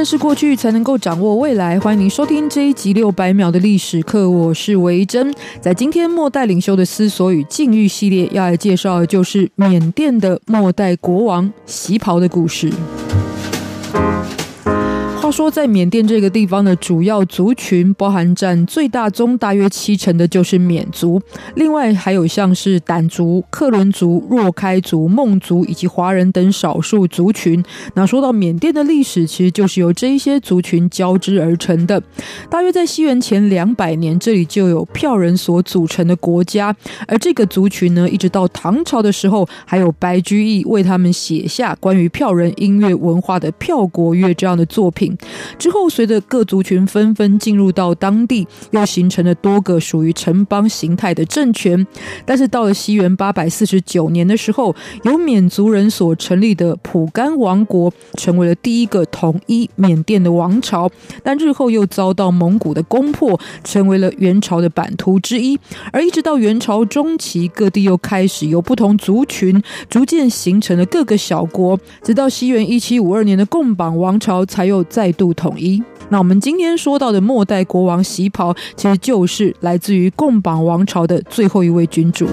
认识过去，才能够掌握未来。欢迎您收听这一集六百秒的历史课，我是维珍。在今天末代领袖的思索与境遇系列，要来介绍的就是缅甸的末代国王袭袍的故事。说在缅甸这个地方的主要族群，包含占最大宗大约七成的，就是缅族。另外还有像是掸族、克伦族、若开族、孟族以及华人等少数族群。那说到缅甸的历史，其实就是由这一些族群交织而成的。大约在西元前两百年，这里就有票人所组成的国家。而这个族群呢，一直到唐朝的时候，还有白居易为他们写下关于票人音乐文化的《票国乐》这样的作品。之后，随着各族群纷纷进入到当地，又形成了多个属于城邦形态的政权。但是到了西元八百四十九年的时候，由缅族人所成立的蒲甘王国，成为了第一个统一缅甸的王朝。但日后又遭到蒙古的攻破，成为了元朝的版图之一。而一直到元朝中期，各地又开始由不同族群逐渐形成了各个小国，直到西元一七五二年的贡榜王朝才又再。度统一。那我们今天说到的末代国王袭袍，其实就是来自于共榜王朝的最后一位君主。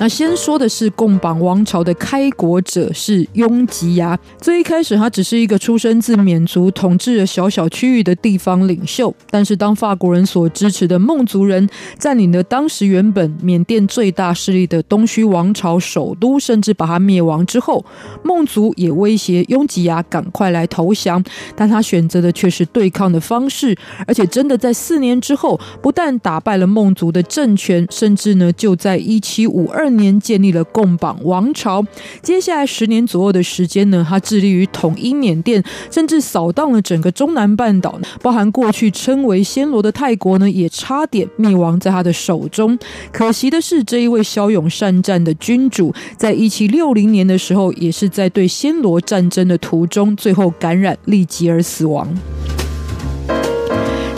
那先说的是贡榜王朝的开国者是雍吉牙。最一开始，他只是一个出生自缅族统治了小小区域的地方领袖。但是，当法国人所支持的孟族人占领了当时原本缅甸最大势力的东区王朝首都，甚至把他灭亡之后，孟族也威胁雍吉牙赶快来投降。但他选择的却是对抗的方式，而且真的在四年之后，不但打败了孟族的政权，甚至呢，就在一七五二。年建立了贡榜王朝，接下来十年左右的时间呢，他致力于统一缅甸，甚至扫荡了整个中南半岛，包含过去称为暹罗的泰国呢，也差点灭亡在他的手中。可惜的是，这一位骁勇善战的君主，在一七六零年的时候，也是在对暹罗战争的途中，最后感染痢疾而死亡。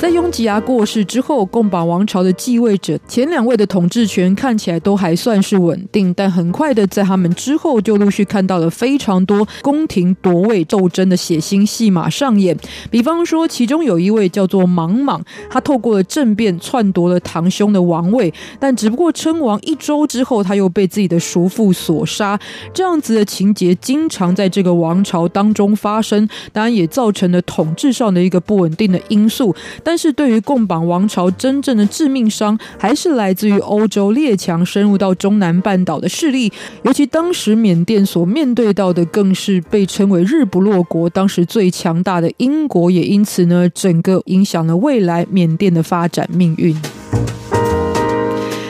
在雍吉牙过世之后，贡榜王朝的继位者前两位的统治权看起来都还算是稳定，但很快的在他们之后就陆续看到了非常多宫廷夺位斗争的血腥戏码上演。比方说，其中有一位叫做莽莽，他透过了政变篡夺了堂兄的王位，但只不过称王一周之后，他又被自己的叔父所杀。这样子的情节经常在这个王朝当中发生，当然也造成了统治上的一个不稳定的因素。但是对于共榜王朝真正的致命伤，还是来自于欧洲列强深入到中南半岛的势力，尤其当时缅甸所面对到的，更是被称为日不落国，当时最强大的英国，也因此呢，整个影响了未来缅甸的发展命运。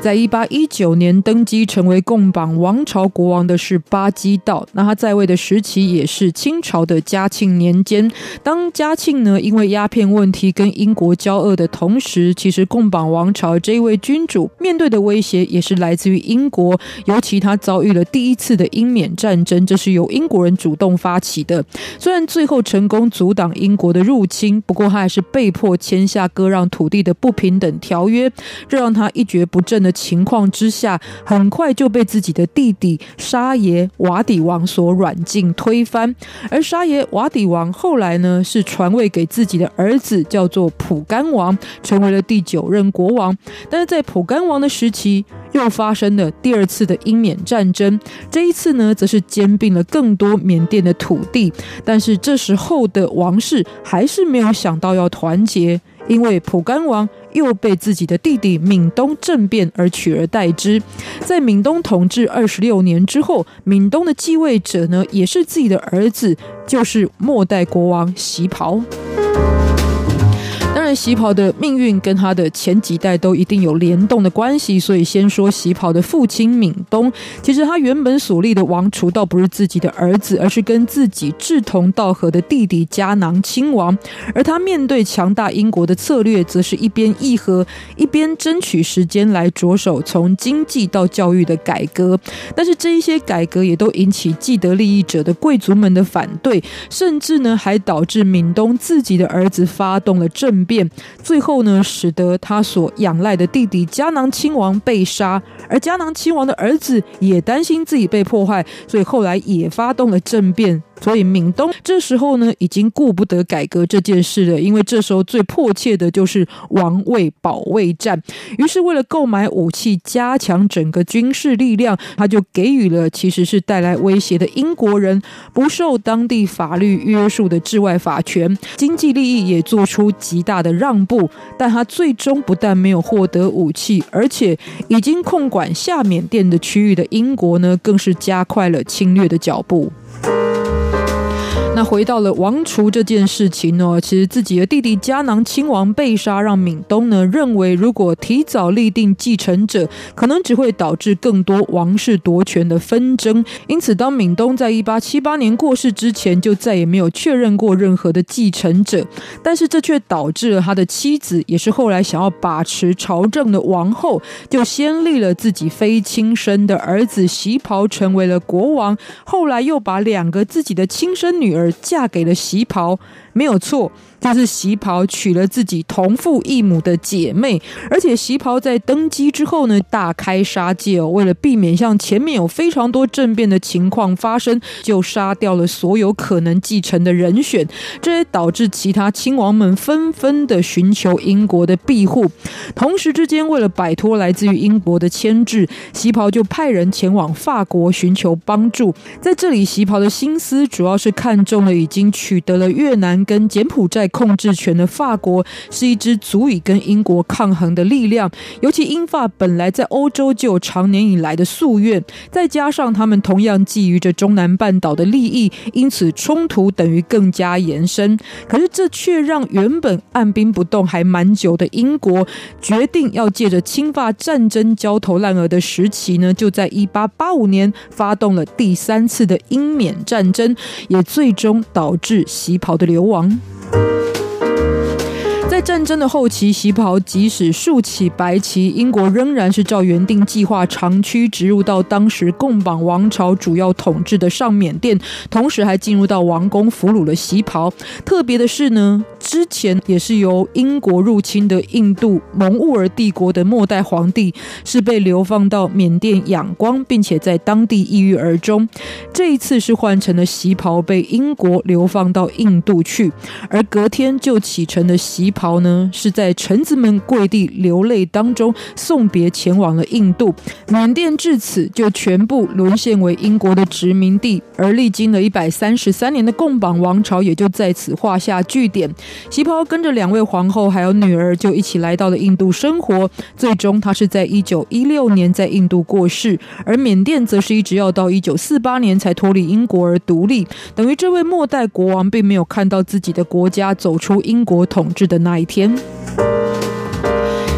在一八一九年登基成为贡榜王朝国王的是巴基道，那他在位的时期也是清朝的嘉庆年间。当嘉庆呢因为鸦片问题跟英国交恶的同时，其实贡榜王朝这一位君主面对的威胁也是来自于英国，尤其他遭遇了第一次的英缅战争，这是由英国人主动发起的。虽然最后成功阻挡英国的入侵，不过他还是被迫签下割让土地的不平等条约，这让他一蹶不振的。情况之下，很快就被自己的弟弟沙爷瓦底王所软禁推翻。而沙爷瓦底王后来呢，是传位给自己的儿子，叫做蒲甘王，成为了第九任国王。但是在蒲甘王的时期，又发生了第二次的英缅战争。这一次呢，则是兼并了更多缅甸的土地。但是这时候的王室还是没有想到要团结。因为蒲甘王又被自己的弟弟闽东政变而取而代之，在闽东统治二十六年之后，闽东的继位者呢，也是自己的儿子，就是末代国王袭袍。然，袭袍的命运跟他的前几代都一定有联动的关系，所以先说喜袍的父亲闵东。其实他原本所立的王储倒不是自己的儿子，而是跟自己志同道合的弟弟嘉囊亲王。而他面对强大英国的策略，则是一边议和，一边争取时间来着手从经济到教育的改革。但是这一些改革也都引起既得利益者的贵族们的反对，甚至呢还导致闵东自己的儿子发动了政变。最后呢，使得他所仰赖的弟弟嘉囊亲王被杀，而嘉囊亲王的儿子也担心自己被破坏，所以后来也发动了政变。所以闽东这时候呢，已经顾不得改革这件事了，因为这时候最迫切的就是王位保卫战。于是为了购买武器，加强整个军事力量，他就给予了其实是带来威胁的英国人不受当地法律约束的治外法权，经济利益也做出极大的让步。但他最终不但没有获得武器，而且已经控管下缅甸的区域的英国呢，更是加快了侵略的脚步。那回到了王储这件事情呢，其实自己的弟弟嘉囊亲王被杀，让闵东呢认为，如果提早立定继承者，可能只会导致更多王室夺权的纷争。因此，当闵东在一八七八年过世之前，就再也没有确认过任何的继承者。但是，这却导致了他的妻子，也是后来想要把持朝政的王后，就先立了自己非亲生的儿子袭袍成为了国王，后来又把两个自己的亲生女儿。嫁给了袭袍，没有错。就是袭袍娶了自己同父异母的姐妹，而且袭袍在登基之后呢，大开杀戒哦，为了避免像前面有非常多政变的情况发生，就杀掉了所有可能继承的人选，这也导致其他亲王们纷纷的寻求英国的庇护。同时之间，为了摆脱来自于英国的牵制，袭袍就派人前往法国寻求帮助。在这里，袭袍的心思主要是看中了已经取得了越南跟柬埔寨控制权的法国是一支足以跟英国抗衡的力量，尤其英法本来在欧洲就有长年以来的夙愿，再加上他们同样觊觎着中南半岛的利益，因此冲突等于更加延伸。可是这却让原本按兵不动还蛮久的英国，决定要借着侵法战争焦头烂额的时期呢，就在一八八五年发动了第三次的英缅战争，也最终导致袭袍的流王。在战争的后期，旗袍即使竖起白旗，英国仍然是照原定计划长驱直入到当时共榜王朝主要统治的上缅甸，同时还进入到王宫俘虏了旗袍。特别的是呢，之前也是由英国入侵的印度蒙兀儿帝国的末代皇帝，是被流放到缅甸仰光，并且在当地抑郁而终。这一次是换成了旗袍被英国流放到印度去，而隔天就启程的旗袍。呢，是在臣子们跪地流泪当中送别，前往了印度。缅甸至此就全部沦陷为英国的殖民地，而历经了一百三十三年的贡榜王朝也就在此画下句点。旗袍跟着两位皇后还有女儿就一起来到了印度生活，最终他是在一九一六年在印度过世，而缅甸则是一直要到一九四八年才脱离英国而独立，等于这位末代国王并没有看到自己的国家走出英国统治的那一天。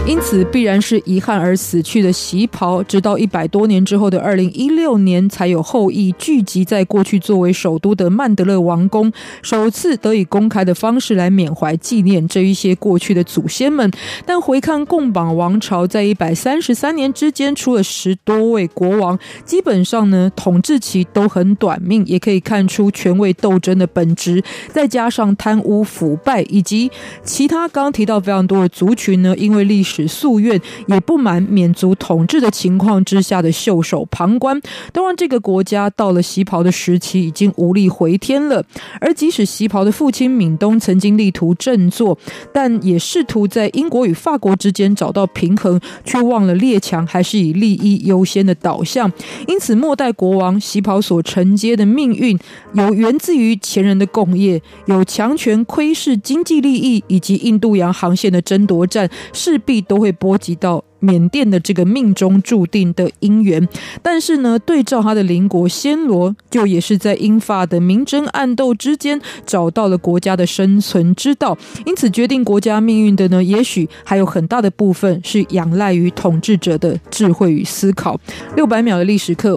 因此，必然是遗憾而死去的旗袍，直到一百多年之后的二零一六年，才有后裔聚集在过去作为首都的曼德勒王宫，首次得以公开的方式来缅怀纪念这一些过去的祖先们。但回看贡榜王朝，在一百三十三年之间出了十多位国王，基本上呢统治期都很短命，也可以看出权位斗争的本质。再加上贪污腐败以及其他刚提到非常多的族群呢，因为历史。使夙愿也不满缅族统治的情况之下的袖手旁观，都让这个国家到了袭袍的时期已经无力回天了。而即使袭袍的父亲闵东曾经力图振作，但也试图在英国与法国之间找到平衡，却忘了列强还是以利益优先的导向。因此，末代国王袭袍所承接的命运，有源自于前人的共业，有强权窥视经济利益以及印度洋航线的争夺战，势必。都会波及到。缅甸的这个命中注定的姻缘，但是呢，对照他的邻国暹罗，就也是在英法的明争暗斗之间找到了国家的生存之道。因此，决定国家命运的呢，也许还有很大的部分是仰赖于统治者的智慧与思考。六百秒的历史课，